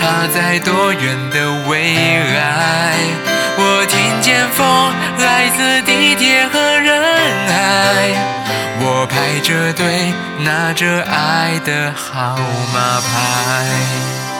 他在多远的未来？我听见风来自地铁和人海，我排着队拿着爱的号码牌。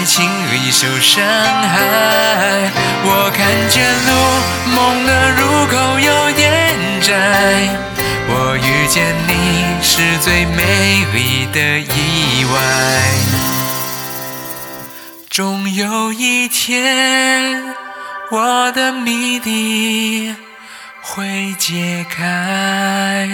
爱情里受伤害，我看见路梦的入口有点窄，我遇见你是最美丽的意外，终有一天我的谜底会解开。